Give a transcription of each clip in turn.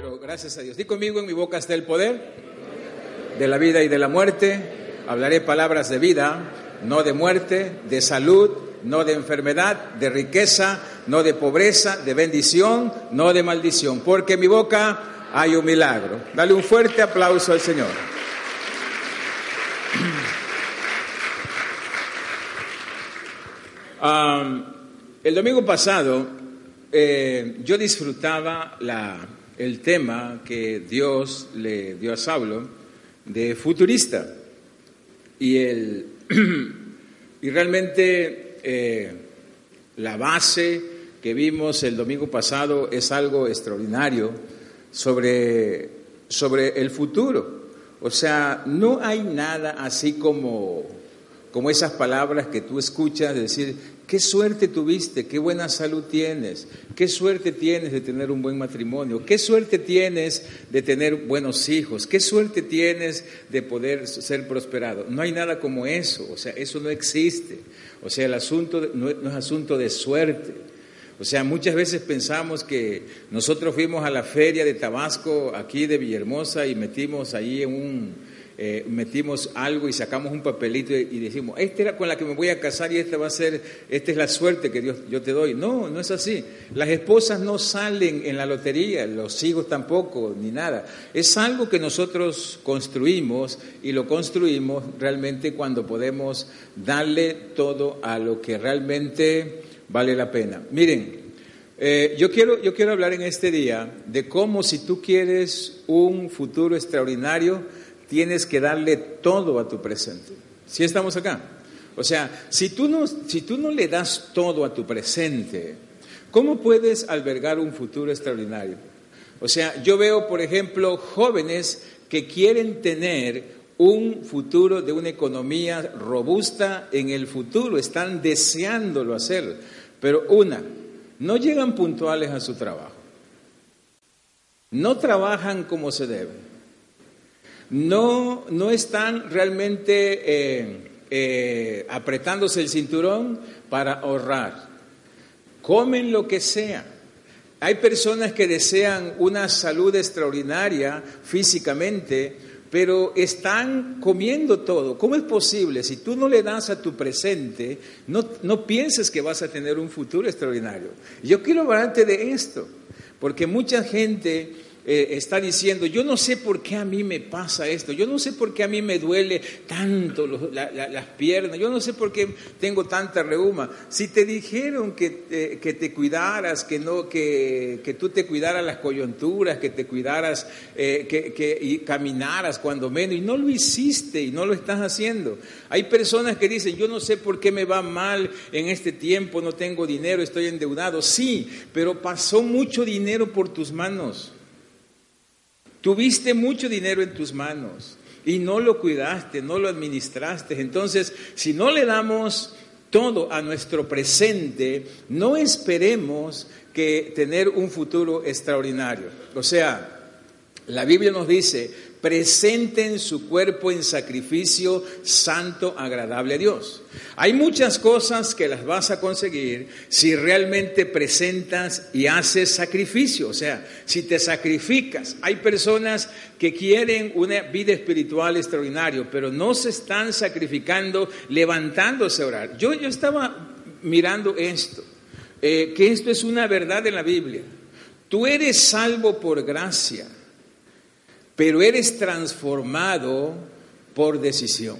pero gracias a Dios. Di conmigo, en mi boca está el poder de la vida y de la muerte. Hablaré palabras de vida, no de muerte, de salud, no de enfermedad, de riqueza, no de pobreza, de bendición, no de maldición, porque en mi boca hay un milagro. Dale un fuerte aplauso al Señor. el domingo pasado eh, yo disfrutaba la, el tema que Dios le dio a Saulo de futurista. Y, el, y realmente eh, la base que vimos el domingo pasado es algo extraordinario sobre, sobre el futuro. O sea, no hay nada así como, como esas palabras que tú escuchas, decir, Qué suerte tuviste, qué buena salud tienes, qué suerte tienes de tener un buen matrimonio, qué suerte tienes de tener buenos hijos, qué suerte tienes de poder ser prosperado. No hay nada como eso, o sea, eso no existe. O sea, el asunto no, es asunto de suerte. O sea, muchas veces pensamos que nosotros fuimos a la feria de Tabasco, aquí de Villahermosa, y metimos ahí en un eh, metimos algo y sacamos un papelito y, decimos, esta era con la que me voy a casar y esta va a ser, esta es la suerte que Dios yo te doy. No, no es así. Las esposas no salen en la lotería, los hijos tampoco, ni nada. Es algo que nosotros construimos y lo construimos realmente cuando podemos darle todo a lo que realmente vale la pena. Miren, eh, yo, quiero, yo quiero hablar en este día de cómo si tú quieres un futuro extraordinario, tienes que darle todo a tu presente. ¿Sí estamos acá? O sea, si tú no, si tú no le das todo a tu presente, ¿cómo puedes albergar un futuro extraordinario? O sea, yo veo, por ejemplo, jóvenes que quieren tener un futuro de una economía robusta en el futuro, están deseándolo hacer, pero una, no llegan puntuales a su trabajo, no trabajan como se debe no, no están realmente eh, eh, apretándose el cinturón para ahorrar. Comen lo que sea. Hay personas que desean una salud extraordinaria físicamente, pero están comiendo todo. ¿Cómo es posible? Si tú no le das a tu presente, no, no pienses que vas a tener un futuro extraordinario. Yo quiero hablarte de esto, porque mucha gente eh, está diciendo, yo no sé por qué a mí me pasa esto, yo no sé por qué a mí me duele tanto las piernas, yo no sé por qué tengo tanta reuma. Si te dijeron que, que te cuidaras, que, no, que, que, tú te cuidaras las coyunturas, que te cuidaras eh, que, y caminaras cuando menos, y no lo hiciste y no lo estás haciendo. Hay personas que dicen, yo no sé por qué me va mal en este tiempo, no tengo dinero, estoy endeudado. Sí, pero pasó mucho dinero por tus manos. Tuviste mucho dinero en tus manos y no lo cuidaste, no lo administraste. Entonces, si no le damos todo a nuestro presente, no esperemos que tener un futuro extraordinario. O sea, la Biblia nos dice, presenten su cuerpo en sacrificio santo, agradable a Dios. Hay muchas cosas que las vas a conseguir si realmente presentas y haces sacrificio, o sea, si te sacrificas. Hay personas que quieren una vida espiritual extraordinaria, pero no se están sacrificando levantándose a orar. Yo, yo estaba mirando esto, eh, que esto es una verdad en la Biblia. Tú eres salvo por gracia pero eres transformado por decisión.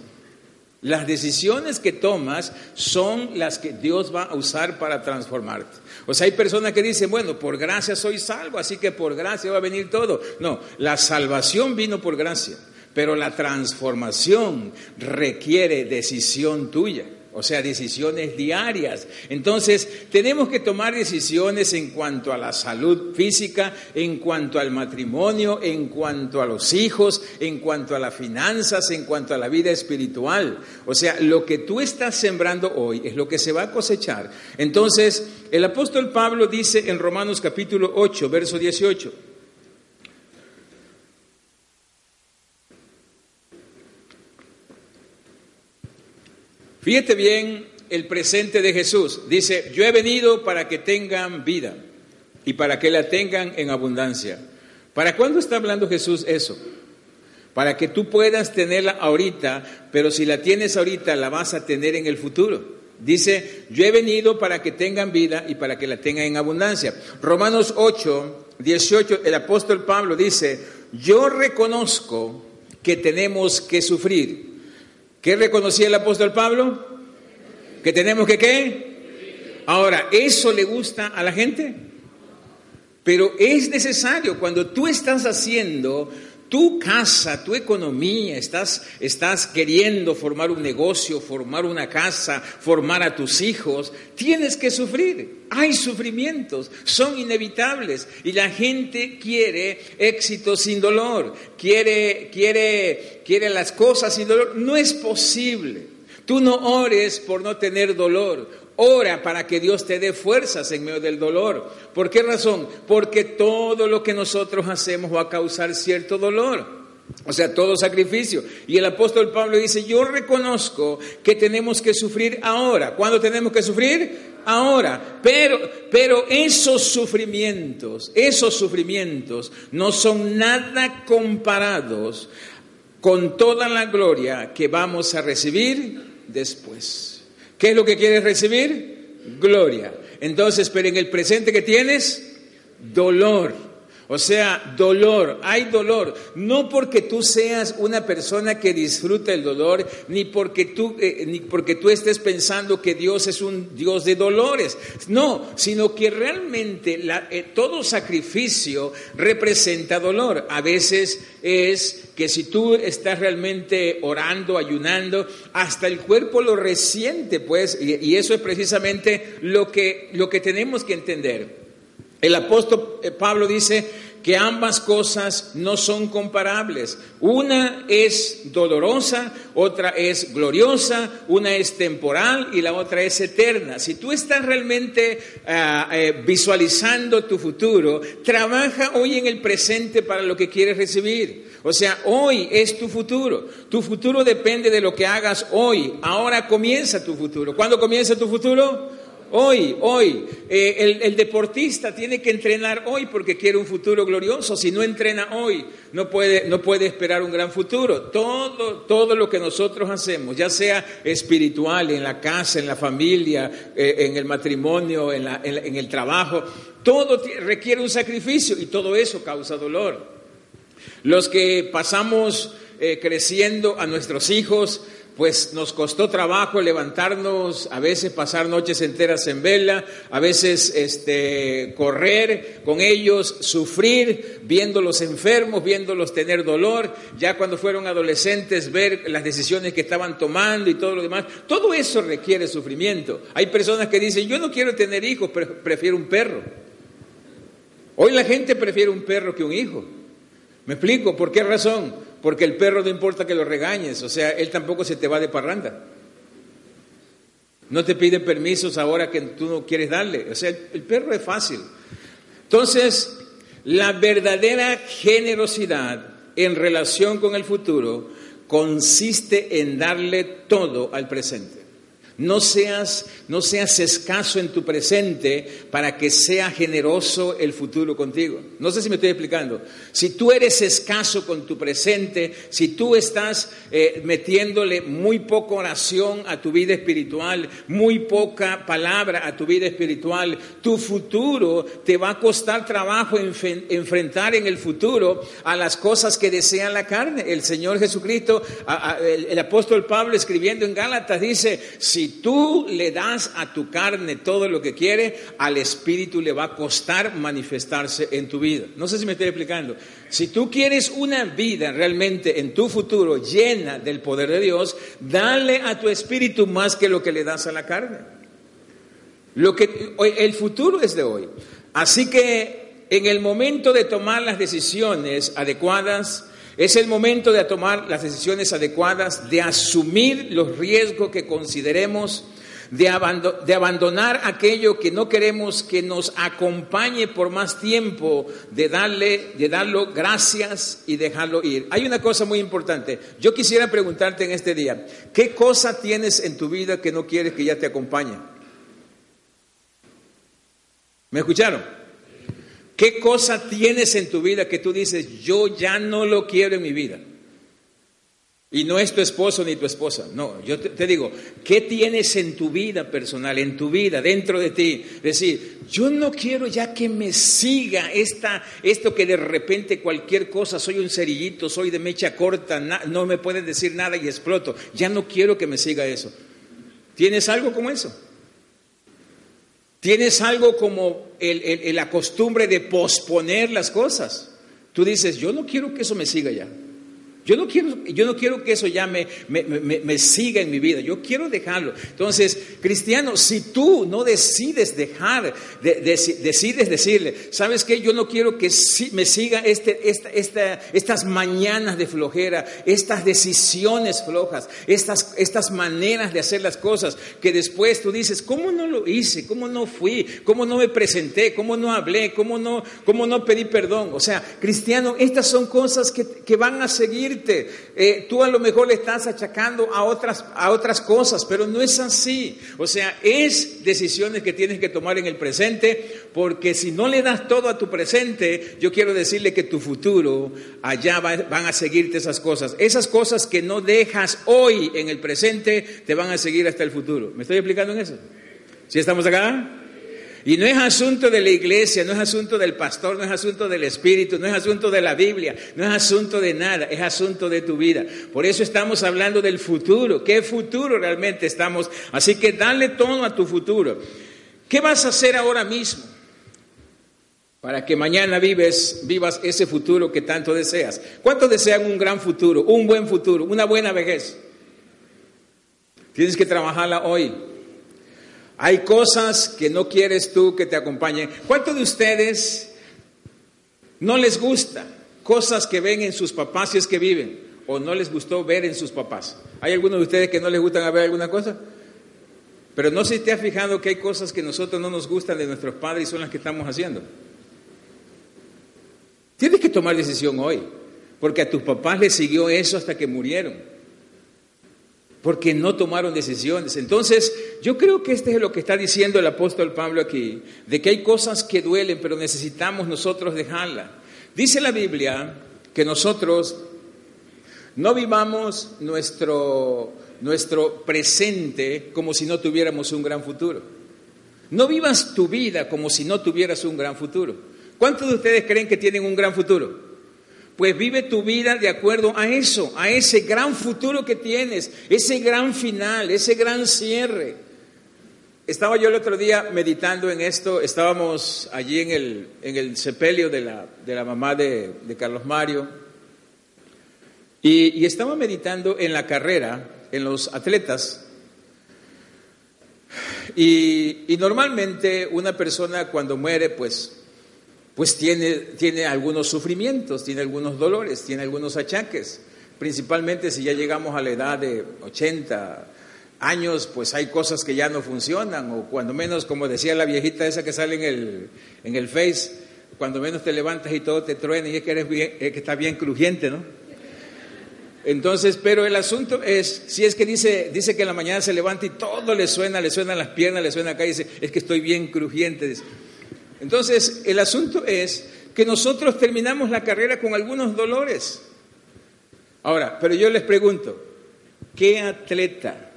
Las decisiones que tomas son las que Dios va a usar para transformarte. O sea, hay personas que dicen, bueno, por gracia soy salvo, así que por gracia va a venir todo. No, la salvación vino por gracia, pero la transformación requiere decisión tuya o sea, decisiones diarias. Entonces, tenemos que tomar decisiones en cuanto a la salud física, en cuanto al matrimonio, en cuanto a los hijos, en cuanto a las finanzas, en cuanto a la vida espiritual. O sea, lo que tú estás sembrando hoy es lo que se va a cosechar. Entonces, el apóstol Pablo dice en Romanos capítulo 8, verso 18, Fíjate bien el presente de Jesús. Dice, yo he venido para que tengan vida y para que la tengan en abundancia. ¿Para cuándo está hablando Jesús eso? Para que tú puedas tenerla ahorita, pero si la tienes ahorita, la vas a tener en el futuro. Dice, yo he venido para que tengan vida y para que la tengan en abundancia. Romanos 8, 18, el apóstol Pablo dice, yo reconozco que tenemos que sufrir. ¿Qué reconocía el apóstol Pablo? Que tenemos que qué? Ahora, ¿eso le gusta a la gente? Pero es necesario cuando tú estás haciendo tu casa, tu economía, estás, estás queriendo formar un negocio, formar una casa, formar a tus hijos, tienes que sufrir. Hay sufrimientos, son inevitables y la gente quiere éxito sin dolor, quiere, quiere, quiere las cosas sin dolor. No es posible. Tú no ores por no tener dolor. Ora para que Dios te dé fuerzas en medio del dolor. ¿Por qué razón? Porque todo lo que nosotros hacemos va a causar cierto dolor. O sea, todo sacrificio. Y el apóstol Pablo dice, yo reconozco que tenemos que sufrir ahora. ¿Cuándo tenemos que sufrir? Ahora. Pero, pero esos sufrimientos, esos sufrimientos no son nada comparados con toda la gloria que vamos a recibir después. ¿Qué es lo que quieres recibir? Gloria. Entonces, pero en el presente que tienes, dolor. O sea, dolor, hay dolor, no porque tú seas una persona que disfruta el dolor, ni porque tú, eh, ni porque tú estés pensando que Dios es un Dios de dolores, no, sino que realmente eh, todo sacrificio representa dolor. A veces es que si tú estás realmente orando, ayunando, hasta el cuerpo lo resiente, pues, y, eso es precisamente lo que, lo que tenemos que entender. El apóstol eh, Pablo dice que ambas cosas no son comparables. Una es dolorosa, otra es gloriosa, una es temporal y la otra es eterna. Si tú estás realmente ah, eh, visualizando tu futuro, trabaja hoy en el presente para lo que quieres recibir. O sea, hoy es tu futuro. Tu futuro depende de lo que hagas hoy. Ahora comienza tu futuro. ¿Cuándo comienza tu futuro? Hoy, hoy, eh, el, deportista tiene que entrenar hoy porque quiere un futuro glorioso. Si no entrena hoy, no puede, no puede esperar un gran futuro. Todo, todo lo que nosotros hacemos, ya sea espiritual, en la casa, en la familia, eh, en el matrimonio, en, en, el trabajo, todo requiere un sacrificio y todo eso causa dolor. Los que pasamos eh, creciendo a nuestros hijos, pues nos costó trabajo levantarnos, a veces pasar noches enteras en vela, a veces este, correr con ellos, sufrir, viéndolos enfermos, viéndolos tener dolor, ya cuando fueron adolescentes ver las decisiones que estaban tomando y todo lo demás. Todo eso requiere sufrimiento. Hay personas que dicen, yo no quiero tener hijos, prefiero un perro. Hoy la gente prefiere un perro que un hijo. ¿Me explico? ¿Por qué razón? Porque el perro no importa que lo regañes, o sea, él tampoco se te va de parranda. No te pide permisos ahora que tú no quieres darle. O sea, el, perro es fácil. Entonces, la verdadera generosidad en relación con el futuro consiste en darle todo al presente. No seas, no seas escaso en tu presente para que sea generoso el futuro contigo. No sé si me estoy explicando. Si tú eres escaso con tu presente, si tú estás eh, metiéndole muy poca oración a tu vida espiritual, muy poca palabra a tu vida espiritual, tu futuro te va a costar trabajo enfrentar en el futuro a las cosas que desea la carne. El Señor Jesucristo, el, el apóstol Pablo escribiendo en Gálatas dice, si tú le das a tu carne todo lo que quiere, al espíritu le va a costar manifestarse en tu vida. No sé si me estoy explicando. Si tú quieres una vida realmente en tu futuro llena del poder de Dios, dale a tu espíritu más que lo que le das a la carne. Lo que el futuro es de hoy. Así que en el momento de tomar las decisiones adecuadas, es el momento de tomar las decisiones adecuadas, de asumir los riesgos que consideremos, de, abandonar aquello que no queremos que nos acompañe por más tiempo, de darle, de darlo gracias y dejarlo ir. Hay una cosa muy importante. Yo quisiera preguntarte en este día, ¿qué cosa tienes en tu vida que no quieres que ya te acompañe? ¿Me escucharon? ¿Qué cosa tienes en tu vida que tú dices, yo ya no lo quiero en mi vida? Y no es tu esposo ni tu esposa. No, yo te, digo, ¿qué tienes en tu vida personal, en tu vida, dentro de ti? Decir, yo no quiero ya que me siga esta, esto que de repente cualquier cosa, soy un cerillito, soy de mecha corta, no me pueden decir nada y exploto. Ya no quiero que me siga eso. ¿Tienes algo como eso? ¿Tienes algo como la costumbre de posponer las cosas? Tú dices, yo no quiero que eso me siga ya. Yo no quiero, yo no quiero que eso ya me, me, siga en mi vida, yo quiero dejarlo. Entonces, cristiano, si tú no decides dejar, decides decirle, ¿sabes qué? Yo no quiero que me siga este, esta, estas mañanas de flojera, estas decisiones flojas, estas, estas maneras de hacer las cosas, que después tú dices, ¿cómo no lo hice? ¿Cómo no fui? ¿Cómo no me presenté? ¿Cómo no hablé? ¿Cómo no, cómo no pedí perdón? O sea, cristiano, estas son cosas que, que van a seguir eh, tú a lo mejor le estás achacando a otras, a otras cosas, pero no es así. O sea, es decisiones que tienes que tomar en el presente, porque si no le das todo a tu presente, yo quiero decirle que tu futuro, allá van a seguirte esas cosas. Esas cosas que no dejas hoy en el presente, te van a seguir hasta el futuro. ¿Me estoy explicando en eso? ¿Sí estamos acá? Y no es asunto de la iglesia, no es asunto del pastor, no es asunto del Espíritu, no es asunto de la Biblia, no es asunto de nada, es asunto de tu vida. Por eso estamos hablando del futuro. ¿Qué futuro realmente estamos? Así que dale tono a tu futuro. ¿Qué vas a hacer ahora mismo? Para que mañana vives, vivas ese futuro que tanto deseas. ¿Cuántos desean un gran futuro, un buen futuro, una buena vejez? Tienes que trabajarla hoy. Hay cosas que no quieres tú que te acompañen. ¿Cuántos de ustedes no les gusta cosas que ven en sus papás si es que viven? ¿O no les gustó ver en sus papás? ¿Hay algunos de ustedes que no les gustan ver alguna cosa? Pero no si te has fijado que hay cosas que nosotros no nos gustan de nuestros padres y son las que estamos haciendo. Tienes que tomar decisión hoy, porque a tus papás les siguió eso hasta que murieron porque no tomaron decisiones. Entonces, yo creo que este es lo que está diciendo el apóstol Pablo aquí, de que hay cosas que duelen, pero necesitamos nosotros dejarla. Dice la Biblia que nosotros no vivamos nuestro, nuestro presente como si no tuviéramos un gran futuro. No vivas tu vida como si no tuvieras un gran futuro. ¿Cuántos de ustedes creen que tienen un gran futuro? pues vive tu vida de acuerdo a eso, a ese gran futuro que tienes, ese gran final, ese gran cierre. Estaba yo el otro día meditando en esto, estábamos allí en el, en el sepelio de la, de la mamá de, Carlos Mario, y, y estaba meditando en la carrera, en los atletas, y, y, normalmente una persona cuando muere, pues pues tiene, tiene algunos sufrimientos, tiene algunos dolores, tiene algunos achaques. Principalmente si ya llegamos a la edad de 80 años, pues hay cosas que ya no funcionan, o cuando menos, como decía la viejita esa que sale en el, en el Face, cuando menos te levantas y todo te truena y es que, eres bien, es que está bien crujiente, ¿no? Entonces, pero el asunto es, si es que dice, dice que en la mañana se levanta y todo le suena, le suenan las piernas, le suena acá y dice, es que estoy bien crujiente. Entonces, el asunto es que nosotros terminamos la carrera con algunos dolores. Ahora, pero yo les pregunto, ¿qué atleta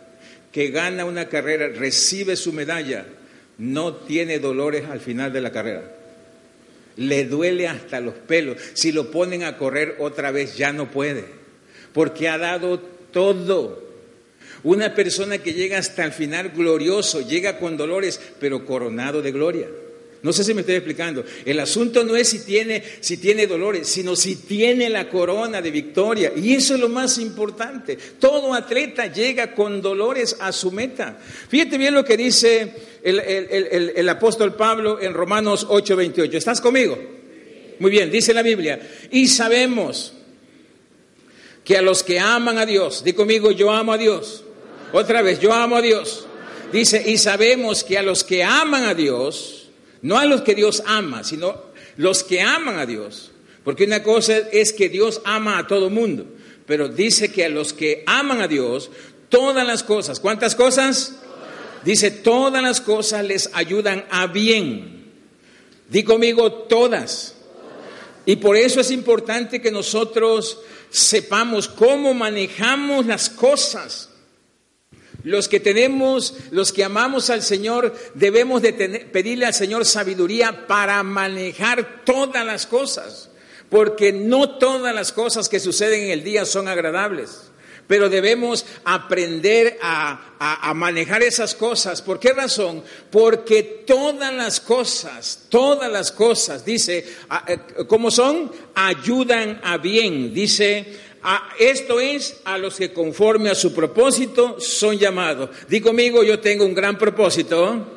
que gana una carrera, recibe su medalla, no tiene dolores al final de la carrera? Le duele hasta los pelos. Si lo ponen a correr otra vez, ya no puede, porque ha dado todo. Una persona que llega hasta el final glorioso, llega con dolores, pero coronado de gloria. No sé si me estoy explicando. El asunto no es si tiene, si tiene dolores, sino si tiene la corona de victoria. Y eso es lo más importante. Todo atleta llega con dolores a su meta. Fíjate bien lo que dice el, apóstol Pablo en Romanos 8:28. ¿Estás conmigo? Muy bien, dice la Biblia. Y sabemos que a los que aman a Dios, di conmigo, yo amo a Dios. Otra vez, yo amo a Dios. Dice, y sabemos que a los que aman a Dios, no a los que Dios ama, sino los que aman a Dios. Porque una cosa es que Dios ama a todo mundo, pero dice que a los que aman a Dios, todas las cosas, ¿cuántas cosas? Dice, todas las cosas les ayudan a bien. Di conmigo todas. Y por eso es importante que nosotros sepamos cómo manejamos las cosas. Los que tenemos, los que amamos al Señor, debemos de pedirle al Señor sabiduría para manejar todas las cosas, porque no todas las cosas que suceden en el día son agradables pero debemos aprender a, manejar esas cosas. ¿Por qué razón? Porque todas las cosas, todas las cosas, dice, eh, ¿cómo son? Ayudan a bien. Dice, esto es a los que conforme a su propósito son llamados. Di conmigo, yo tengo un gran propósito.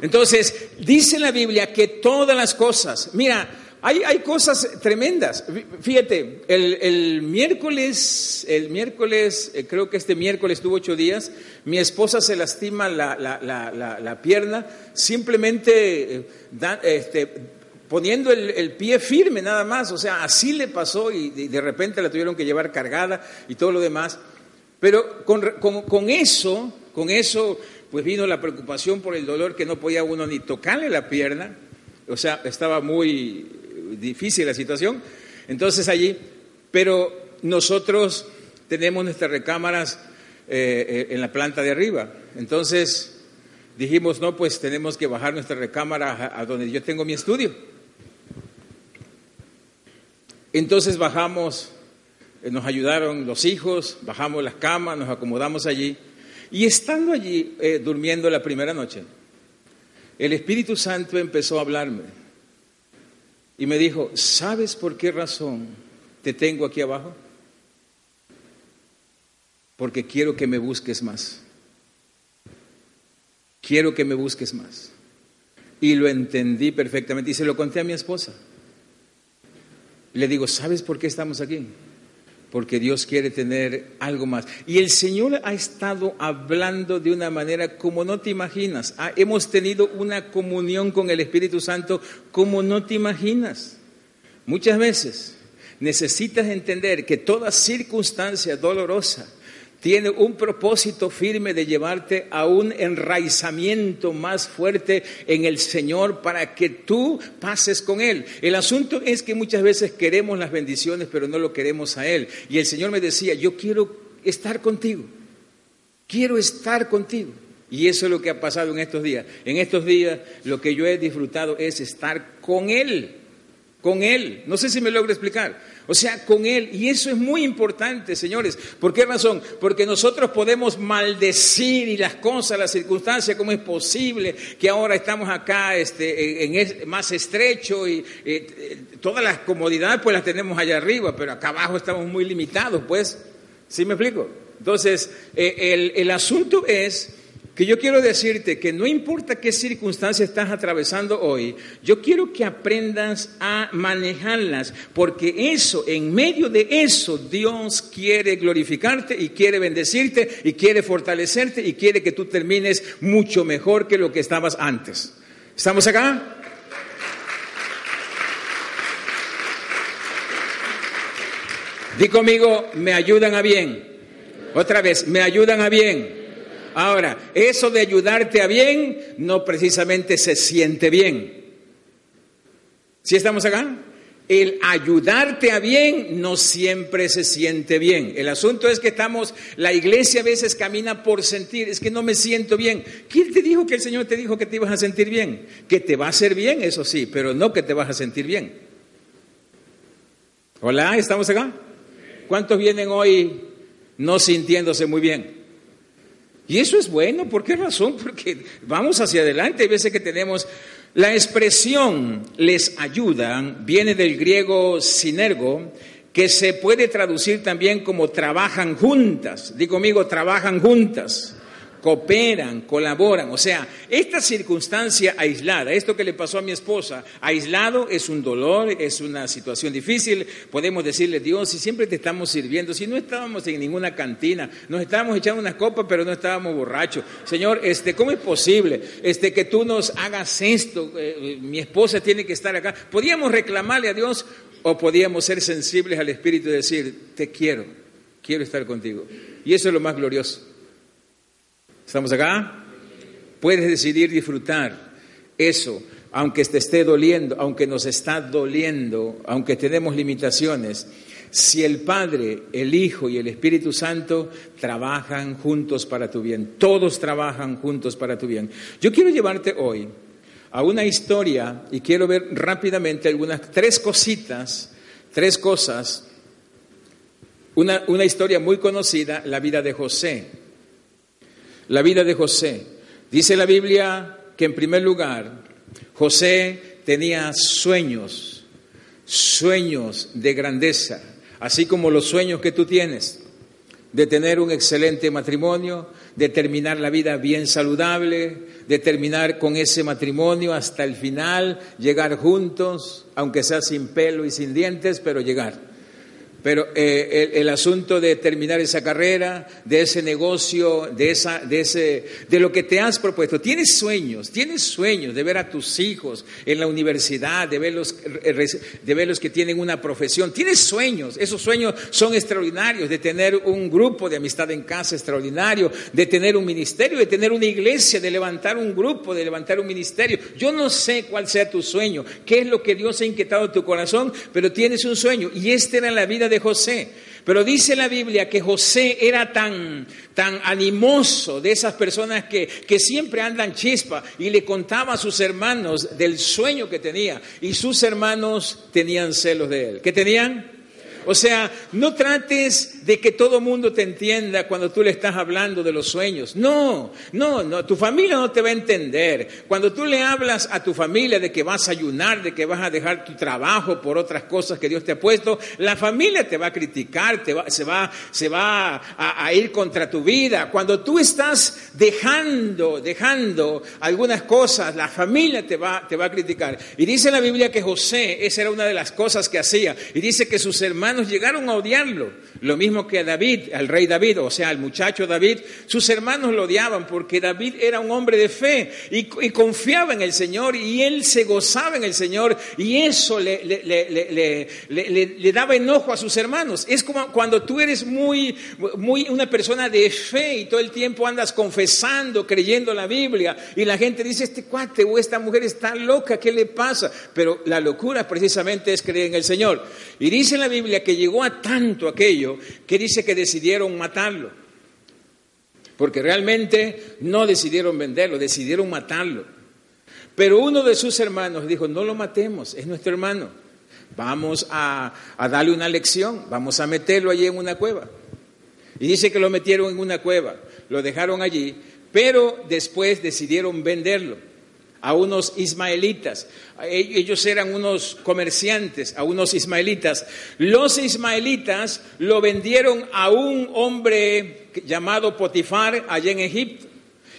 Entonces, dice la Biblia que todas las cosas, mira, hay, cosas tremendas. Fíjate, el, miércoles, el miércoles, eh, creo que este miércoles tuvo ocho días, mi esposa se lastima la, pierna simplemente eh, este, poniendo el, pie firme nada más. O sea, así le pasó y, de repente la tuvieron que llevar cargada y todo lo demás. Pero con, con eso, con eso, pues vino la preocupación por el dolor que no podía uno ni tocarle la pierna. O sea, estaba muy difícil la situación. Entonces allí, pero nosotros tenemos nuestras recámaras eh, eh, en la planta de arriba. Entonces dijimos, no, pues tenemos que bajar nuestra recámara a, donde yo tengo mi estudio. Entonces bajamos, eh, nos ayudaron los hijos, bajamos las camas, nos acomodamos allí. Y estando allí, durmiendo la primera noche, el Espíritu Santo empezó a hablarme y me dijo, ¿sabes por qué razón te tengo aquí abajo? Porque quiero que me busques más. Quiero que me busques más. Y lo entendí perfectamente y se lo conté a mi esposa. Le digo, ¿sabes por qué estamos aquí? porque Dios quiere tener algo más. Y el Señor ha estado hablando de una manera como no te imaginas. Ah, hemos tenido una comunión con el Espíritu Santo como no te imaginas. Muchas veces necesitas entender que toda circunstancia dolorosa, tiene un propósito firme de llevarte a un enraizamiento más fuerte en el Señor para que tú pases con Él. El asunto es que muchas veces queremos las bendiciones, pero no lo queremos a Él. Y el Señor me decía, yo quiero estar contigo, quiero estar contigo. Y eso es lo que ha pasado en estos días. En estos días lo que yo he disfrutado es estar con Él, con Él. No sé si me logro explicar. O sea, con Él. Y eso es muy importante, señores. ¿Por qué razón? Porque nosotros podemos maldecir y las cosas, las circunstancias, cómo es posible que ahora estamos acá este, en, más estrecho y eh, todas las comodidades pues las tenemos allá arriba, pero acá abajo estamos muy limitados, pues. ¿Sí me explico? Entonces, eh, el asunto es que yo quiero decirte que no importa qué circunstancia estás atravesando hoy, yo quiero que aprendas a manejarlas, porque eso, en medio de eso, Dios quiere glorificarte y quiere bendecirte y quiere fortalecerte y quiere que tú termines mucho mejor que lo que estabas antes. ¿Estamos acá? Di conmigo, me ayudan a bien. Otra vez, me ayudan a bien. Ahora, eso de ayudarte a bien no precisamente se siente bien. ¿Sí estamos acá? El ayudarte a bien no siempre se siente bien. El asunto es que estamos, la iglesia a veces camina por sentir, es que no me siento bien. ¿Quién te dijo que el Señor te dijo que te ibas a sentir bien? Que te va a hacer bien, eso sí, pero no que te vas a sentir bien. Hola, ¿estamos acá? ¿Cuántos vienen hoy no sintiéndose muy bien? Y eso es bueno, ¿por qué razón? Porque vamos hacia adelante, hay veces que tenemos la expresión les ayudan, viene del griego sinergo, que se puede traducir también como trabajan juntas. Digo conmigo, trabajan juntas cooperan, colaboran. O sea, esta circunstancia aislada, esto que le pasó a mi esposa, aislado es un dolor, es una situación difícil. Podemos decirle, Dios, si siempre te estamos sirviendo, si no estábamos en ninguna cantina, nos estábamos echando unas copas, pero no estábamos borrachos. Señor, este, ¿cómo es posible este, que tú nos hagas esto? Eh, eh, mi esposa tiene que estar acá. Podíamos reclamarle a Dios o podíamos ser sensibles al Espíritu y decir, te quiero, quiero estar contigo. Y eso es lo más glorioso. ¿Estamos acá? Puedes decidir disfrutar eso, aunque te esté doliendo, aunque nos está doliendo, aunque tenemos limitaciones, si el Padre, el Hijo y el Espíritu Santo trabajan juntos para tu bien, todos trabajan juntos para tu bien. Yo quiero llevarte hoy a una historia y quiero ver rápidamente algunas, tres cositas, tres cosas, una, una historia muy conocida, la vida de José. La vida de José. Dice la Biblia que en primer lugar José tenía sueños, sueños de grandeza, así como los sueños que tú tienes de tener un excelente matrimonio, de terminar la vida bien saludable, de terminar con ese matrimonio hasta el final, llegar juntos, aunque sea sin pelo y sin dientes, pero llegar. Pero eh, el, asunto de terminar esa carrera, de ese negocio, de, esa, de, ese, de lo que te has propuesto, tienes sueños, tienes sueños de ver a tus hijos en la universidad, de verlos, de verlos que tienen una profesión, tienes sueños, esos sueños son extraordinarios, de tener un grupo de amistad en casa extraordinario, de tener un ministerio, de tener una iglesia, de levantar un grupo, de levantar un ministerio. Yo no sé cuál sea tu sueño, qué es lo que Dios ha inquietado en tu corazón, pero tienes un sueño. Y esta era la vida José. Pero dice la Biblia que José era tan, tan animoso de esas personas que, que siempre andan chispa y le contaba a sus hermanos del sueño que tenía y sus hermanos tenían celos de él. ¿Qué tenían? O sea, no trates de que todo mundo te entienda cuando tú le estás hablando de los sueños. No, no, no, tu familia no te va a entender. Cuando tú le hablas a tu familia de que vas a ayunar, de que vas a dejar tu trabajo por otras cosas que Dios te ha puesto, la familia te va a criticar, te va, se va, se va a, a ir contra tu vida. Cuando tú estás dejando, dejando algunas cosas, la familia te va, te va a criticar. Y dice la Biblia que José, esa era una de las cosas que hacía. Y dice que sus hermanos llegaron a odiarlo. Lo mismo que a David, al rey David, o sea, al muchacho David. Sus hermanos lo odiaban porque David era un hombre de fe y, confiaba en el Señor y él se gozaba en el Señor y eso le, le, daba enojo a sus hermanos. Es como cuando tú eres muy, muy una persona de fe y todo el tiempo andas confesando, creyendo la Biblia y la gente dice, este cuate o esta mujer está loca, ¿qué le pasa? Pero la locura precisamente es creer en el Señor. Y dice la Biblia que llegó a tanto aquello que dice que decidieron matarlo. Porque realmente no decidieron venderlo, decidieron matarlo. Pero uno de sus hermanos dijo, no lo matemos, es nuestro hermano. Vamos a, a darle una lección, vamos a meterlo allí en una cueva. Y dice que lo metieron en una cueva, lo dejaron allí, pero después decidieron venderlo a unos ismaelitas. E-, ellos eran unos comerciantes, a unos ismaelitas. Los ismaelitas lo vendieron a un hombre llamado Potifar allá en Egipto.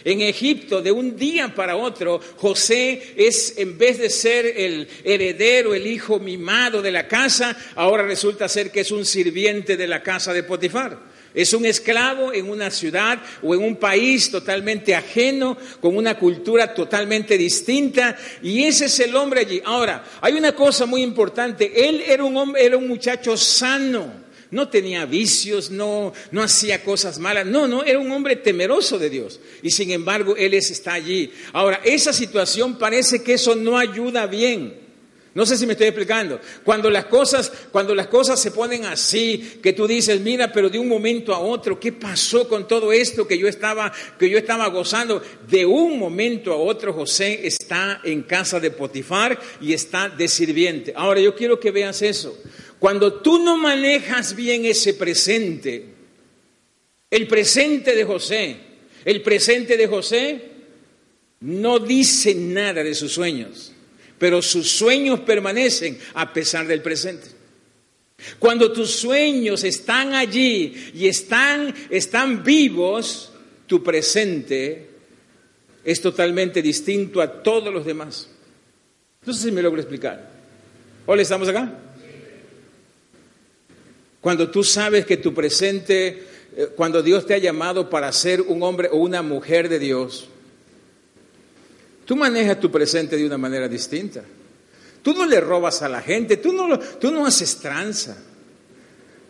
En Egipto, de un día para otro, José es, en vez de ser el heredero, el hijo mimado de la casa, ahora resulta ser que es un sirviente de la casa de Potifar. Es un esclavo en una ciudad o en un país totalmente ajeno, con una cultura totalmente distinta, y ese es el hombre allí. Ahora, hay una cosa muy importante, él era un hombre, era un muchacho sano, no tenía vicios, no, no hacía cosas malas, no, no, era un hombre temeroso de Dios, y sin embargo él está allí. Ahora, esa situación parece que eso no ayuda bien. No sé si me estoy explicando. Cuando las cosas, cuando las cosas se ponen así, que tú dices, mira, pero de un momento a otro, ¿qué pasó con todo esto que yo estaba, que yo estaba gozando? De un momento a otro, José está en casa de Potifar y está de sirviente. Ahora yo quiero que veas eso. Cuando tú no manejas bien ese presente, el presente de José, el presente de José no dice nada de sus sueños pero sus sueños permanecen a pesar del presente. Cuando tus sueños están allí y están, están vivos, tu presente es totalmente distinto a todos los demás. No sé si me logro explicar. Hola, ¿estamos acá? Cuando tú sabes que tu presente, eh, cuando Dios te ha llamado para ser un hombre o una mujer de Dios, Tú manejas tu presente de una manera distinta. Tú no le robas a la gente, tú no, tú no haces tranza.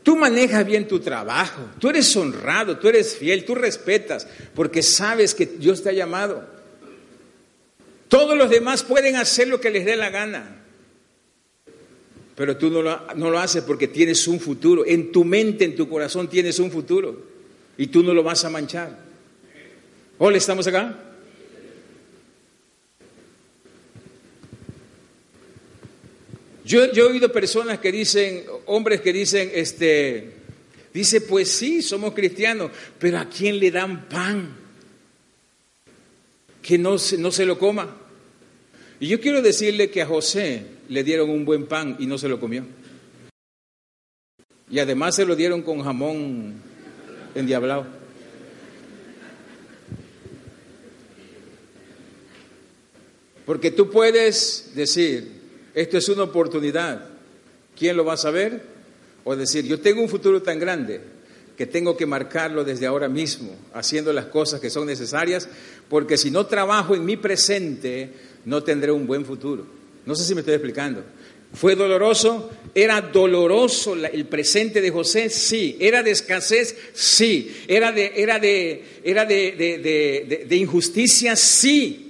Tú manejas bien tu trabajo, tú eres honrado, tú eres fiel, tú respetas, porque sabes que Dios te ha llamado. Todos los demás pueden hacer lo que les dé la gana. Pero tú no lo, no lo, haces porque tienes un futuro. En tu mente, en tu corazón tienes un futuro. Y tú no lo vas a manchar. Hola, ¿estamos acá? Yo, he oído personas que dicen, hombres que dicen, este, dice, pues sí, somos cristianos, pero ¿a quién le dan pan? Que no no se lo coma. Y yo quiero decirle que a José le dieron un buen pan y no se lo comió. Y además se lo dieron con jamón endiablado. Porque tú puedes decir, esto es una oportunidad, ¿quién lo va a saber? O decir, yo tengo un futuro tan grande que tengo que marcarlo desde ahora mismo, haciendo las cosas que son necesarias, porque si no trabajo en mi presente, no tendré un buen futuro. No sé si me estoy explicando. ¿Fue doloroso? ¿Era doloroso el presente de José? Sí. ¿Era de escasez? Sí. ¿Era de, era de, era de, de injusticia? Sí.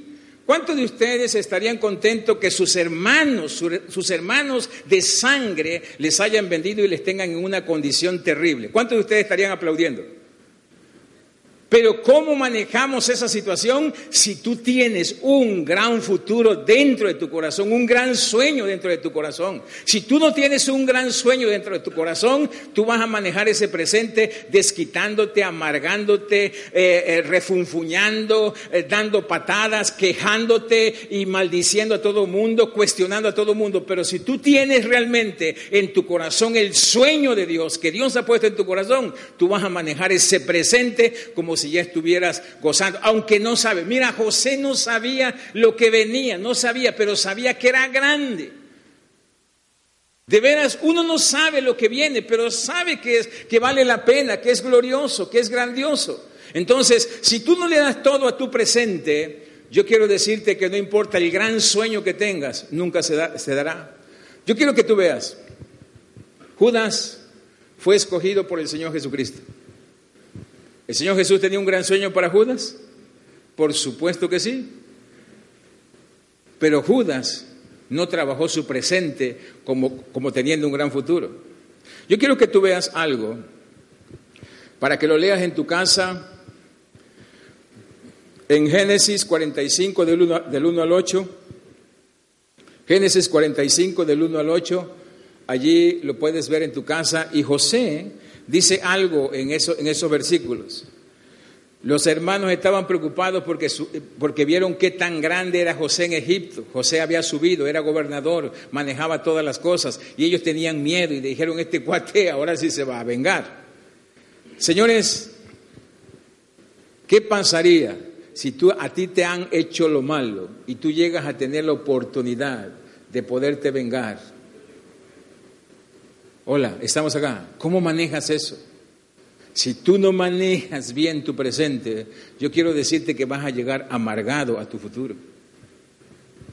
¿Cuántos de ustedes estarían contentos que sus hermanos, sus hermanos de sangre les hayan vendido y les tengan en una condición terrible? ¿Cuántos de ustedes estarían aplaudiendo? Pero ¿cómo manejamos esa situación si tú tienes un gran futuro dentro de tu corazón, un gran sueño dentro de tu corazón? Si tú no tienes un gran sueño dentro de tu corazón, tú vas a manejar ese presente desquitándote, amargándote, eh, eh, refunfuñando, eh, dando patadas, quejándote y maldiciendo a todo mundo, cuestionando a todo mundo. Pero si tú tienes realmente en tu corazón el sueño de Dios, que Dios ha puesto en tu corazón, tú vas a manejar ese presente como si si ya estuvieras gozando, aunque no sabe. Mira, José no sabía lo que venía, no sabía, pero sabía que era grande. De veras, uno no sabe lo que viene, pero sabe que, es, que vale la pena, que es glorioso, que es grandioso. Entonces, si tú no le das todo a tu presente, yo quiero decirte que no importa el gran sueño que tengas, nunca se, se dará. Yo quiero que tú veas, Judas fue escogido por el Señor Jesucristo. ¿El Señor Jesús tenía un gran sueño para Judas? Por supuesto que sí. Pero Judas no trabajó su presente como, como teniendo un gran futuro. Yo quiero que tú veas algo, para que lo leas en tu casa, en Génesis 45 del 1, del 1 al 8. Génesis 45 del 1 al 8, allí lo puedes ver en tu casa. Y José dice algo en, eso, en esos versículos. Los hermanos estaban preocupados porque, vieron qué tan grande era José en Egipto. José había subido, era gobernador, manejaba todas las cosas y ellos tenían miedo y dijeron, este cuate ahora sí se va a vengar. Señores, ¿qué pasaría si tú, a ti te han hecho lo malo y tú llegas a tener la oportunidad de poderte vengar? Hola, estamos acá. ¿Cómo manejas eso? Si tú no manejas bien tu presente, yo quiero decirte que vas a llegar amargado a tu futuro.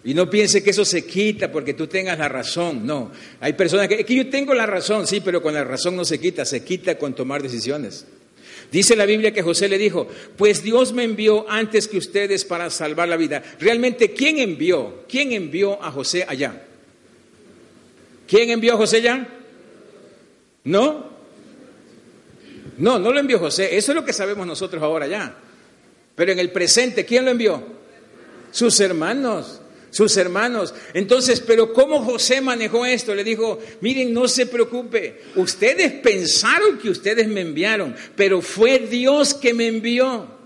Y no piense que eso se quita porque tú tengas la razón. No, hay personas que, es que yo tengo la razón, sí, pero con la razón no se quita, se quita con tomar decisiones. Dice la Biblia que José le dijo, pues Dios me envió antes que ustedes para salvar la vida. Realmente, ¿quién envió? ¿Quién envió a José allá? ¿Quién envió a José allá? ¿No? No, no lo envió José. Eso es lo que sabemos nosotros ahora ya. Pero en el presente, ¿quién lo envió? Sus hermanos. Sus hermanos. Entonces, pero ¿cómo José manejó esto? Le dijo, miren, no se preocupe. Ustedes pensaron que ustedes me enviaron, pero fue Dios que me envió.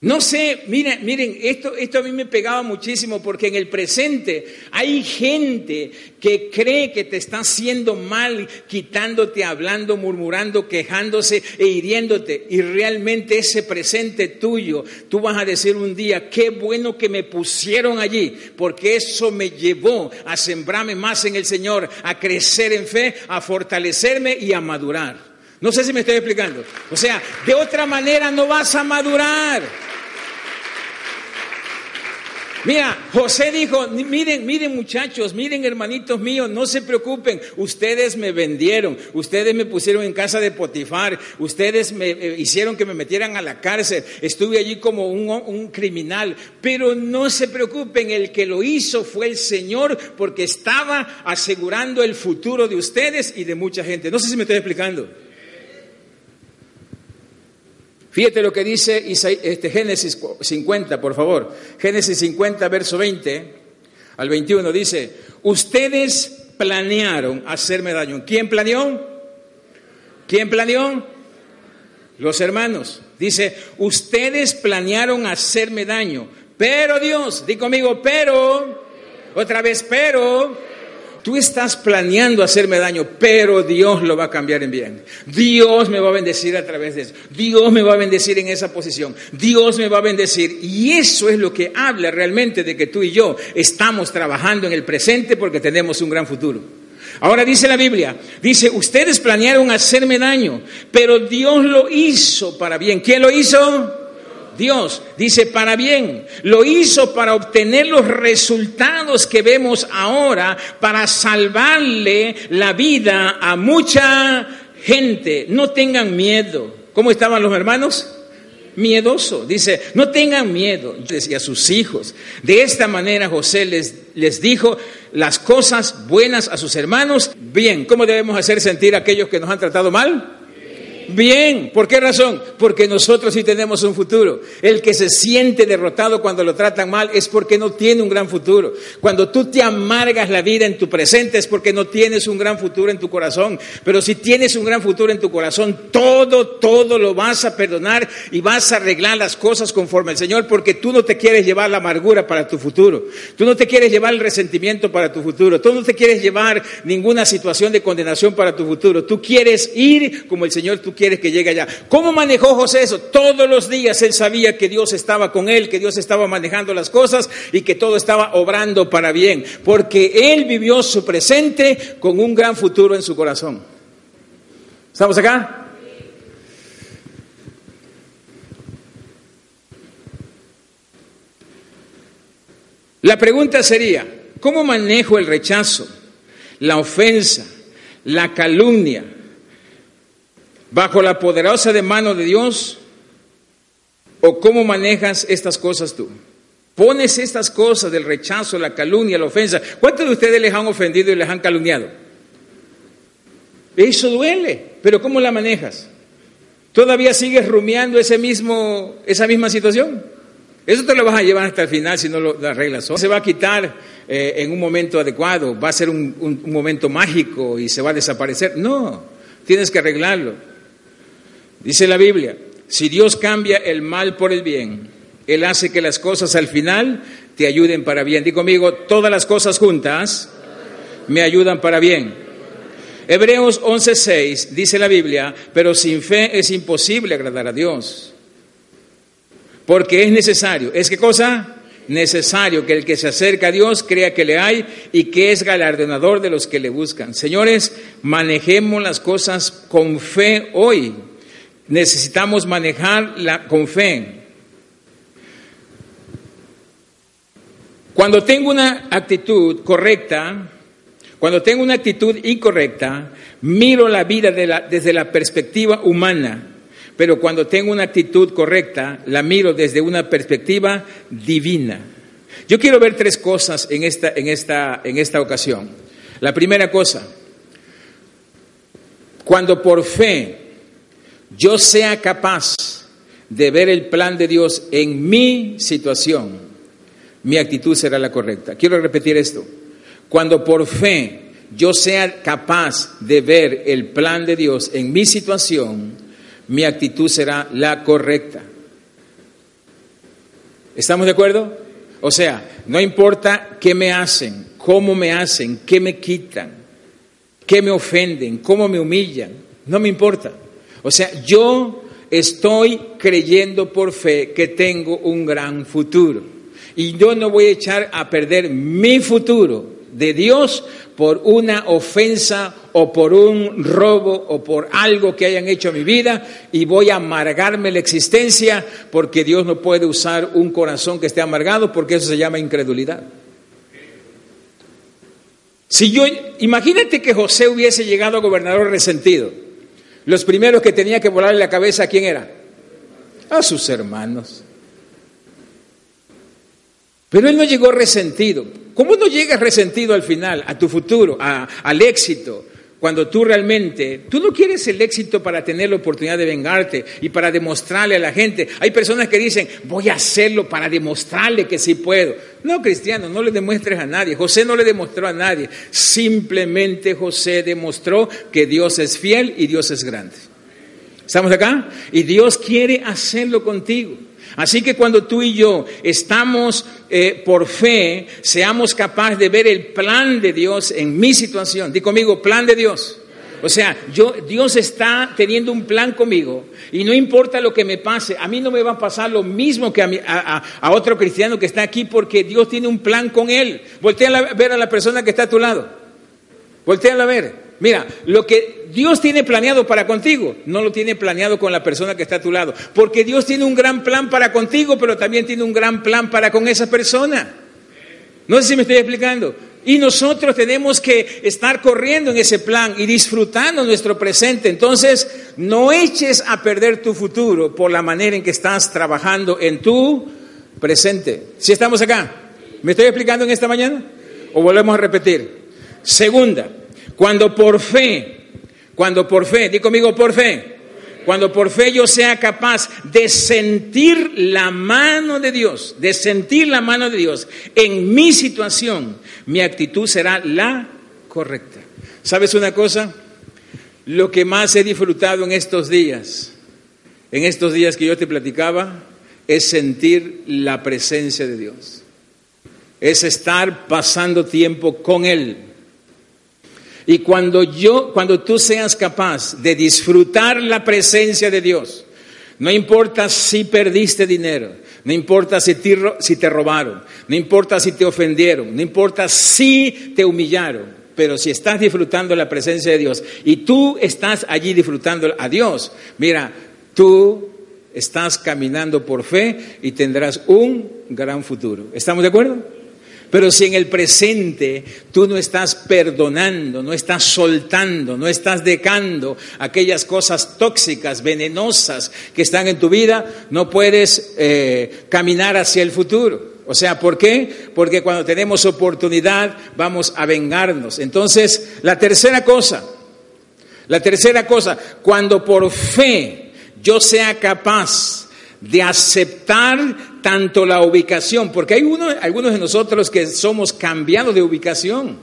No sé, miren, miren, esto, esto a mí me pegaba muchísimo porque en el presente hay gente que cree que te está haciendo mal, quitándote, hablando, murmurando, quejándose e hiriéndote. Y realmente ese presente tuyo, tú vas a decir un día, qué bueno que me pusieron allí, porque eso me llevó a sembrarme más en el Señor, a crecer en fe, a fortalecerme y a madurar. No sé si me estoy explicando. O sea, de otra manera no vas a madurar. Mira, José dijo, miren, miren muchachos, miren hermanitos míos, no se preocupen, ustedes me vendieron, ustedes me pusieron en casa de Potifar, ustedes me eh, hicieron que me metieran a la cárcel, estuve allí como un, un criminal, pero no se preocupen, el que lo hizo fue el Señor porque estaba asegurando el futuro de ustedes y de mucha gente. No sé si me estoy explicando. Fíjate lo que dice este, Génesis 50, por favor. Génesis 50, verso 20 al 21 dice, ustedes planearon hacerme daño. ¿Quién planeó? ¿Quién planeó? Los hermanos. Dice, ustedes planearon hacerme daño, pero Dios, di conmigo, pero, otra vez, pero, Tú estás planeando hacerme daño, pero Dios lo va a cambiar en bien. Dios me va a bendecir a través de eso. Dios me va a bendecir en esa posición. Dios me va a bendecir. Y eso es lo que habla realmente de que tú y yo estamos trabajando en el presente porque tenemos un gran futuro. Ahora dice la Biblia, dice, ustedes planearon hacerme daño, pero Dios lo hizo para bien. ¿Quién lo hizo? Dios, dice, para bien. Lo hizo para obtener los resultados que vemos ahora, para salvarle la vida a mucha gente. No tengan miedo. ¿Cómo estaban los hermanos? Miedoso. Dice, no tengan miedo. Decía a sus hijos. De esta manera José les, les dijo las cosas buenas a sus hermanos. Bien, ¿cómo debemos hacer sentir a aquellos que nos han tratado mal? Bien, ¿por qué razón? Porque nosotros sí tenemos un futuro. El que se siente derrotado cuando lo tratan mal es porque no tiene un gran futuro. Cuando tú te amargas la vida en tu presente es porque no tienes un gran futuro en tu corazón. Pero si tienes un gran futuro en tu corazón, todo, todo lo vas a perdonar y vas a arreglar las cosas conforme al Señor porque tú no te quieres llevar la amargura para tu futuro. Tú no te quieres llevar el resentimiento para tu futuro. Tú no te quieres llevar ninguna situación de condenación para tu futuro. Tú quieres ir como el Señor tú quieres que llegue allá. ¿Cómo manejó José eso? Todos los días él sabía que Dios estaba con él, que Dios estaba manejando las cosas y que todo estaba obrando para bien, porque él vivió su presente con un gran futuro en su corazón. ¿Estamos acá? La pregunta sería, ¿cómo manejo el rechazo, la ofensa, la calumnia, bajo la poderosa de mano de Dios? ¿O cómo manejas estas cosas tú? Pones estas cosas del rechazo, la calumnia, la ofensa. ¿Cuántos de ustedes les han ofendido y les han calumniado? Eso duele, pero ¿cómo la manejas? ¿Todavía sigues rumiando ese mismo, esa misma situación? Eso te lo vas a llevar hasta el final si no lo arreglas. Se va a quitar eh, en un momento adecuado, va a ser un momento mágico y se va a desaparecer. No, tienes que arreglarlo. Dice la Biblia, si Dios cambia el mal por el bien, Él hace que las cosas al final te ayuden para bien. Digo conmigo, todas las cosas juntas me ayudan para bien. Hebreos 11:6 dice la Biblia, pero sin fe es imposible agradar a Dios. Porque es necesario, ¿es qué cosa? Necesario que el que se acerca a Dios crea que le hay y que es galardonador de los que le buscan. Señores, manejemos las cosas con fe hoy necesitamos manejarla con fe. Cuando tengo una actitud correcta, cuando tengo una actitud incorrecta, miro la vida desde la perspectiva humana, pero cuando tengo una actitud correcta, la miro desde una perspectiva divina. Yo quiero ver tres cosas en esta, en esta, en esta ocasión. La primera cosa, cuando por fe yo sea capaz de ver el plan de Dios en mi situación, mi actitud será la correcta. Quiero repetir esto. Cuando por fe yo sea capaz de ver el plan de Dios en mi situación, mi actitud será la correcta. ¿Estamos de acuerdo? O sea, no importa qué me hacen, cómo me hacen, qué me quitan, qué me ofenden, cómo me humillan, no me importa. O sea, yo estoy creyendo por fe que tengo un gran futuro. Y yo no voy a echar a perder mi futuro de Dios por una ofensa o por un robo o por algo que hayan hecho en mi vida y voy a amargarme la existencia porque Dios no puede usar un corazón que esté amargado porque eso se llama incredulidad. Si yo, imagínate que José hubiese llegado a gobernador resentido. Los primeros que tenía que volarle la cabeza, ¿a quién era? A sus hermanos. Pero él no llegó resentido. ¿Cómo no llegas resentido al final, a tu futuro, al éxito? Cuando tú realmente, tú no quieres el éxito para tener la oportunidad de vengarte y para demostrarle a la gente. Hay personas que dicen, voy a hacerlo para demostrarle que sí puedo. No, cristiano, no le demuestres a nadie. José no le demostró a nadie. Simplemente José demostró que Dios es fiel y Dios es grande. ¿Estamos acá? Y Dios quiere hacerlo contigo. Así que cuando tú y yo estamos eh, por fe, seamos capaces de ver el plan de Dios en mi situación. Di conmigo, plan de Dios. O sea, yo, Dios está teniendo un plan conmigo y no importa lo que me pase, a mí no me va a pasar lo mismo que a, a, otro cristiano que está aquí porque Dios tiene un plan con él. Voltea a ver a la persona que está a tu lado. Voltea a ver. Mira, lo que Dios tiene planeado para contigo, no lo tiene planeado con la persona que está a tu lado. Porque Dios tiene un gran plan para contigo, pero también tiene un gran plan para con esa persona. No sé si me estoy explicando. Y nosotros tenemos que estar corriendo en ese plan y disfrutando nuestro presente. Entonces, no eches a perder tu futuro por la manera en que estás trabajando en tu presente. ¿Si estamos acá? ¿Me estoy explicando en esta mañana? ¿O volvemos a repetir? Segunda, cuando por fe, cuando por fe, di conmigo por fe, cuando por fe yo sea capaz de sentir la mano de Dios, de sentir la mano de Dios en mi situación, mi actitud será la correcta. ¿Sabes una cosa? Lo que más he disfrutado en estos días, en estos días que yo te platicaba, es sentir la presencia de Dios. Es estar pasando tiempo con Él y cuando yo, cuando tú seas capaz de disfrutar la presencia de Dios, no importa si perdiste dinero, no importa si te, robaron, no importa si te ofendieron, no importa si te humillaron, pero si estás disfrutando la presencia de Dios y tú estás allí disfrutando a Dios, mira, tú estás caminando por fe y tendrás un gran futuro. ¿Estamos de acuerdo? Pero si en el presente tú no estás perdonando, no estás soltando, no estás dejando aquellas cosas tóxicas, venenosas que están en tu vida, no puedes eh, caminar hacia el futuro. O sea, ¿por qué? Porque cuando tenemos oportunidad vamos a vengarnos. Entonces, la tercera cosa, la tercera cosa, cuando por fe yo sea capaz de aceptar tanto la ubicación, porque hay uno, algunos de nosotros que somos cambiados de ubicación.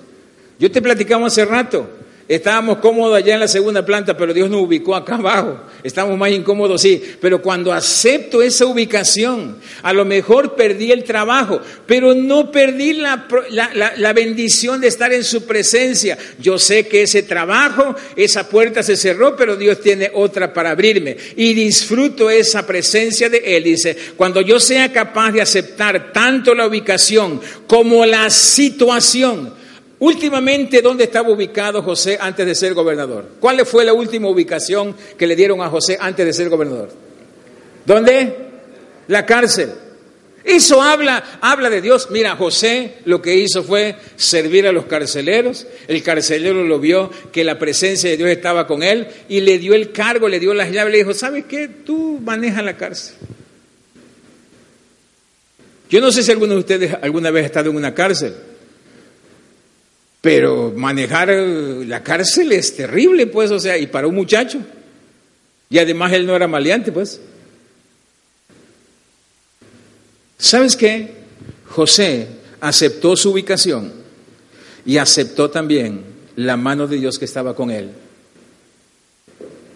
Yo te platicamos hace rato, Estábamos cómodos allá en la segunda planta, pero Dios nos ubicó acá abajo. Estamos más incómodos, sí. Pero cuando acepto esa ubicación, a lo mejor perdí el trabajo, pero no perdí la, la, bendición de estar en su presencia. Yo sé que ese trabajo, esa puerta se cerró, pero Dios tiene otra para abrirme. Y disfruto esa presencia de Él. Dice, cuando yo sea capaz de aceptar tanto la ubicación como la situación, Últimamente, ¿dónde estaba ubicado José antes de ser gobernador? ¿Cuál fue la última ubicación que le dieron a José antes de ser gobernador? ¿Dónde? La cárcel. Eso habla, habla de Dios. Mira, José lo que hizo fue servir a los carceleros. El carcelero lo vio que la presencia de Dios estaba con él y le dio el cargo, le dio las llaves, le dijo, ¿sabes qué? Tú manejas la cárcel. Yo no sé si alguno de ustedes alguna vez ha estado en una cárcel. Pero manejar la cárcel es terrible, pues, o sea, y para un muchacho. Y además él no era maleante, pues. ¿Sabes qué? José aceptó su ubicación y aceptó también la mano de Dios que estaba con él.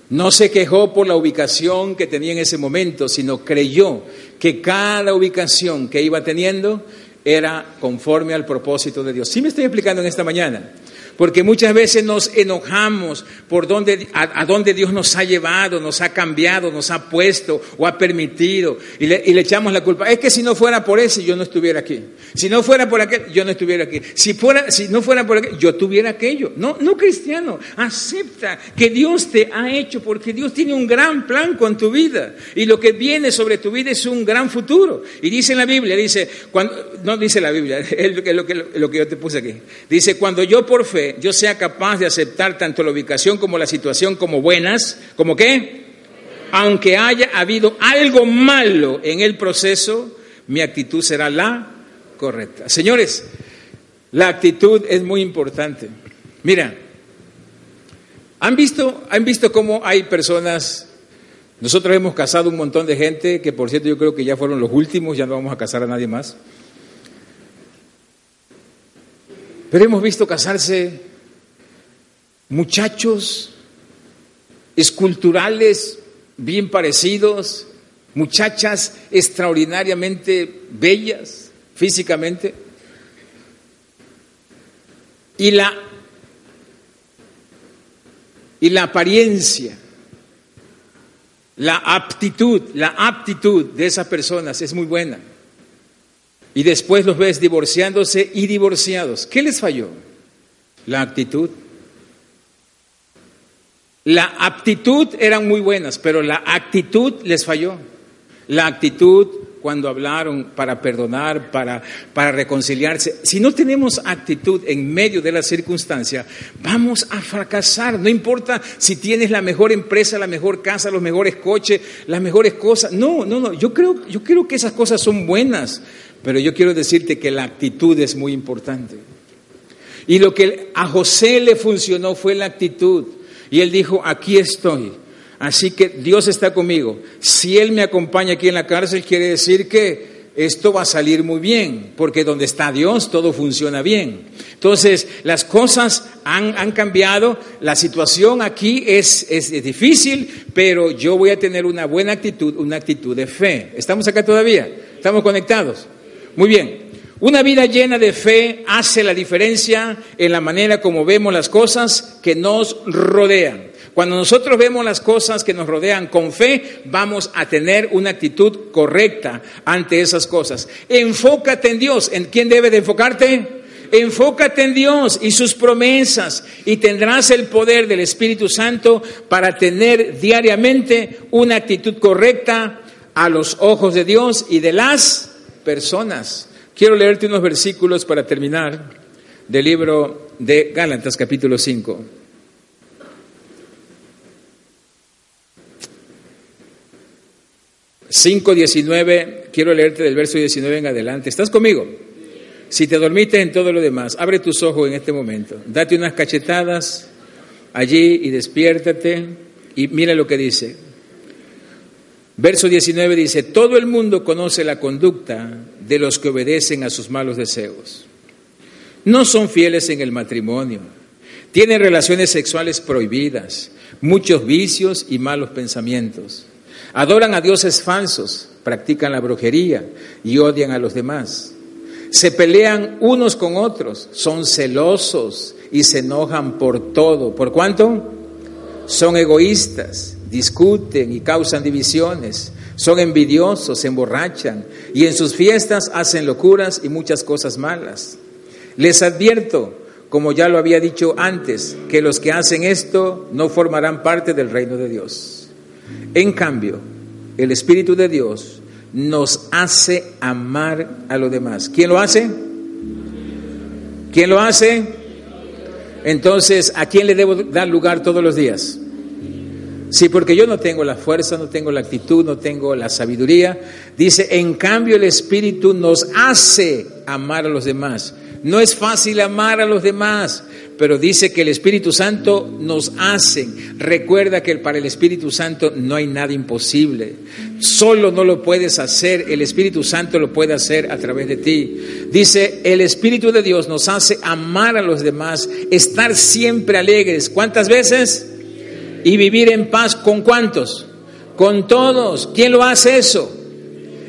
No se quejó por la ubicación que tenía en ese momento, sino creyó que cada ubicación que iba teniendo era conforme al propósito de Dios. ¿Sí me estoy explicando en esta mañana? Porque muchas veces nos enojamos por donde, a, dónde Dios nos ha llevado, nos ha cambiado, nos ha puesto o ha permitido. Y le, y le, echamos la culpa. Es que si no fuera por ese, yo no estuviera aquí. Si no fuera por aquel, yo no estuviera aquí. Si, fuera, si no fuera por aquel, yo tuviera aquello. No, no cristiano. Acepta que Dios te ha hecho porque Dios tiene un gran plan con tu vida. Y lo que viene sobre tu vida es un gran futuro. Y dice en la Biblia, dice, cuando, no dice la Biblia, es lo que, lo, que, lo que yo te puse aquí. Dice, cuando yo por fe, yo sea capaz de aceptar tanto la ubicación como la situación como buenas, ¿como qué? Aunque haya habido algo malo en el proceso, mi actitud será la correcta. Señores, la actitud es muy importante. Mira, ¿han visto, ¿han visto cómo hay personas nosotros hemos casado un montón de gente, que por cierto yo creo que ya fueron los últimos, ya no vamos a casar a nadie más. Pero hemos visto casarse muchachos esculturales bien parecidos, muchachas extraordinariamente bellas físicamente. Y la, y la apariencia la aptitud, la aptitud de esas personas es muy buena. Y después los ves divorciándose y divorciados. ¿Qué les falló? La actitud. La aptitud eran muy buenas, pero la actitud les falló. La actitud cuando hablaron para perdonar, para, para reconciliarse. Si no tenemos actitud en medio de la circunstancia, vamos a fracasar. No importa si tienes la mejor empresa, la mejor casa, los mejores coches, las mejores cosas. No, no, no. Yo creo, yo creo que esas cosas son buenas, pero yo quiero decirte que la actitud es muy importante. Y lo que a José le funcionó fue la actitud. Y él dijo, aquí estoy. Así que Dios está conmigo. Si Él me acompaña aquí en la cárcel, quiere decir que esto va a salir muy bien, porque donde está Dios todo funciona bien. Entonces, las cosas han, cambiado, la situación aquí es, es, difícil, pero yo voy a tener una buena actitud, una actitud de fe. ¿Estamos acá todavía? ¿Estamos conectados? Muy bien. Una vida llena de fe hace la diferencia en la manera como vemos las cosas que nos rodean. Cuando nosotros vemos las cosas que nos rodean con fe, vamos a tener una actitud correcta ante esas cosas. Enfócate en Dios. ¿En quién debe de enfocarte? Enfócate en Dios y sus promesas y tendrás el poder del Espíritu Santo para tener diariamente una actitud correcta a los ojos de Dios y de las personas. Quiero leerte unos versículos para terminar del libro de Gálatas capítulo 5. 5.19, quiero leerte del verso 19 en adelante. ¿Estás conmigo? Si te dormiste en todo lo demás, abre tus ojos en este momento, date unas cachetadas allí y despiértate y mira lo que dice. Verso 19 dice, todo el mundo conoce la conducta de los que obedecen a sus malos deseos. No son fieles en el matrimonio, tienen relaciones sexuales prohibidas, muchos vicios y malos pensamientos Adoran a dioses falsos, practican la brujería y odian a los demás. Se pelean unos con otros, son celosos y se enojan por todo. ¿Por cuánto? Son egoístas, discuten y causan divisiones, son envidiosos, se emborrachan y en sus fiestas hacen locuras y muchas cosas malas. Les advierto, como ya lo había dicho antes, que los que hacen esto no formarán parte del reino de Dios. En cambio, el Espíritu de Dios nos hace amar a los demás. ¿Quién lo hace? ¿Quién lo hace? Entonces, ¿a quién le debo dar lugar todos los días? Sí, porque yo no tengo la fuerza, no tengo la actitud, no tengo la sabiduría. Dice, en cambio el Espíritu nos hace amar a los demás. No es fácil amar a los demás, pero dice que el Espíritu Santo nos hace. Recuerda que para el Espíritu Santo no hay nada imposible. Solo no lo puedes hacer, el Espíritu Santo lo puede hacer a través de ti. Dice, el Espíritu de Dios nos hace amar a los demás, estar siempre alegres. ¿Cuántas veces? Y vivir en paz con cuántos? Con todos. ¿Quién lo hace eso?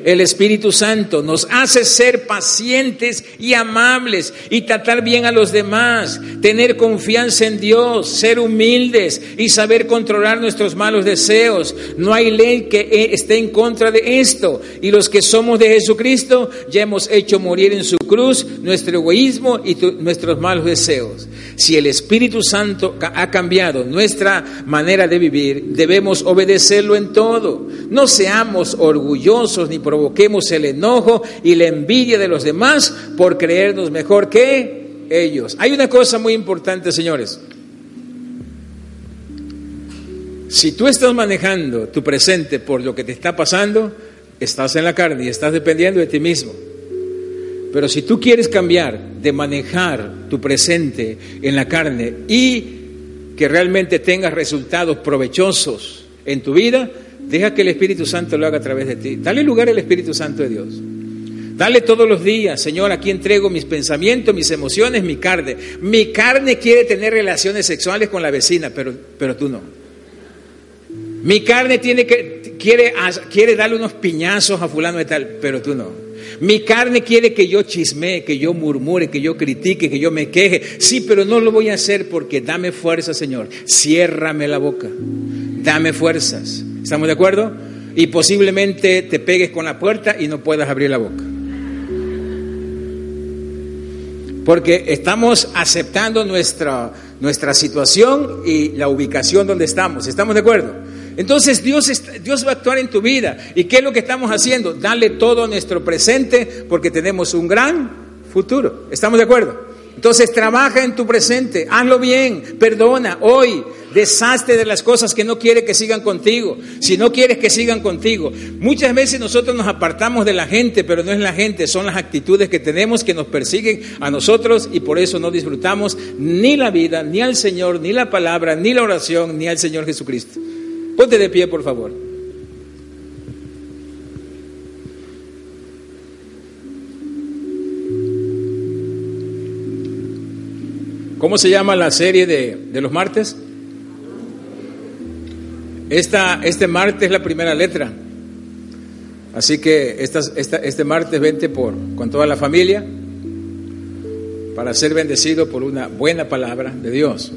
el Espíritu Santo nos hace ser pacientes y amables y tratar bien a los demás, tener confianza en Dios, ser humildes y saber controlar nuestros malos deseos. No hay ley que esté en contra de esto. Y los que somos de Jesucristo ya hemos hecho morir en su cruz nuestro egoísmo y nuestros malos deseos. Si el Espíritu Santo ha cambiado nuestra manera de vivir, debemos obedecerlo en todo. No seamos orgullosos ni provoquemos el enojo y la envidia de los demás por creernos mejor que ellos. Hay una cosa muy importante, señores. Si tú estás manejando tu presente por lo que te está pasando, estás en la carne y estás dependiendo de ti mismo. Pero si tú quieres cambiar de manejar tu presente en la carne y que realmente tengas resultados provechosos en tu vida, deja que el Espíritu Santo lo haga a través de ti. Dale lugar al Espíritu Santo de Dios. Dale todos los días, Señor, aquí entrego mis pensamientos, mis emociones, mi carne. Mi carne quiere tener relaciones sexuales con la vecina, pero, pero tú no. Mi carne tiene que, quiere, quiere darle unos piñazos a fulano de tal, pero tú no. Mi carne quiere que yo chismee, que yo murmure, que yo critique, que yo me queje. Sí, pero no lo voy a hacer porque dame fuerza, Señor. Ciérrame la boca. Dame fuerzas. ¿Estamos de acuerdo? Y posiblemente te pegues con la puerta y no puedas abrir la boca. Porque estamos aceptando nuestra, nuestra situación y la ubicación donde estamos. ¿Estamos de acuerdo? Entonces Dios, va a actuar en tu vida. ¿Y qué es lo que estamos haciendo? Dale todo nuestro presente porque tenemos un gran futuro. ¿Estamos de acuerdo? Entonces trabaja en tu presente, hazlo bien, perdona hoy, deshazte de las cosas que no quiere que sigan contigo, si no quieres que sigan contigo. Muchas veces nosotros nos apartamos de la gente, pero no es la gente, son las actitudes que tenemos que nos persiguen a nosotros y por eso no disfrutamos ni la vida, ni al Señor, ni la palabra, ni la oración, ni al Señor Jesucristo. Ponte de pie, por favor. ¿Cómo se llama la serie de, los martes? Esta, este martes es la primera letra. Así que esta, este martes vente por, con toda la familia para ser bendecido por una buena palabra de Dios.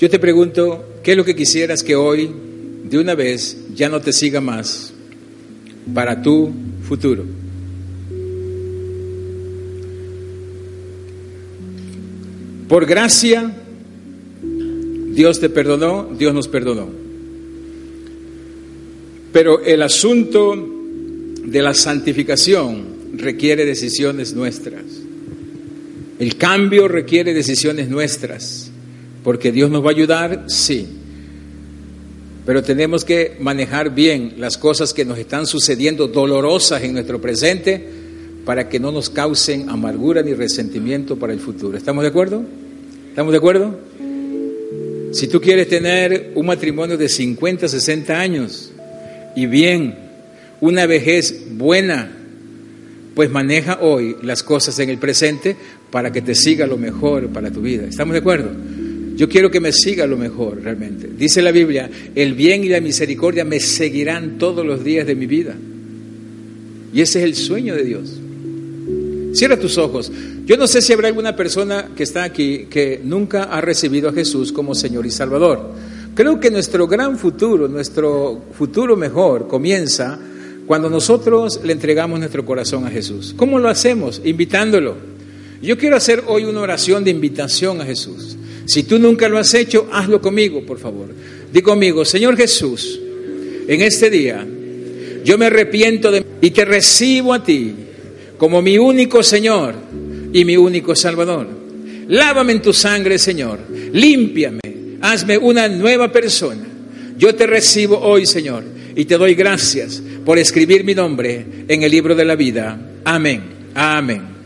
Yo te pregunto, ¿qué es lo que quisieras que hoy, de una vez, ya no te siga más para tu futuro? Por gracia, Dios te perdonó, Dios nos perdonó. Pero el asunto de la santificación requiere decisiones nuestras. El cambio requiere decisiones nuestras. Porque Dios nos va a ayudar, sí. Pero tenemos que manejar bien las cosas que nos están sucediendo dolorosas en nuestro presente para que no nos causen amargura ni resentimiento para el futuro. ¿Estamos de acuerdo? ¿Estamos de acuerdo? Si tú quieres tener un matrimonio de 50, 60 años y bien, una vejez buena, pues maneja hoy las cosas en el presente para que te siga lo mejor para tu vida. ¿Estamos de acuerdo? Yo quiero que me siga lo mejor realmente. Dice la Biblia, el bien y la misericordia me seguirán todos los días de mi vida. Y ese es el sueño de Dios. Cierra tus ojos. Yo no sé si habrá alguna persona que está aquí que nunca ha recibido a Jesús como Señor y Salvador. Creo que nuestro gran futuro, nuestro futuro mejor comienza cuando nosotros le entregamos nuestro corazón a Jesús. ¿Cómo lo hacemos? Invitándolo. Yo quiero hacer hoy una oración de invitación a Jesús. Si tú nunca lo has hecho, hazlo conmigo, por favor. Di conmigo, Señor Jesús, en este día yo me arrepiento de y te recibo a ti como mi único Señor y mi único Salvador. Lávame en tu sangre, Señor. Límpiame. Hazme una nueva persona. Yo te recibo hoy, Señor, y te doy gracias por escribir mi nombre en el libro de la vida. Amén. Amén.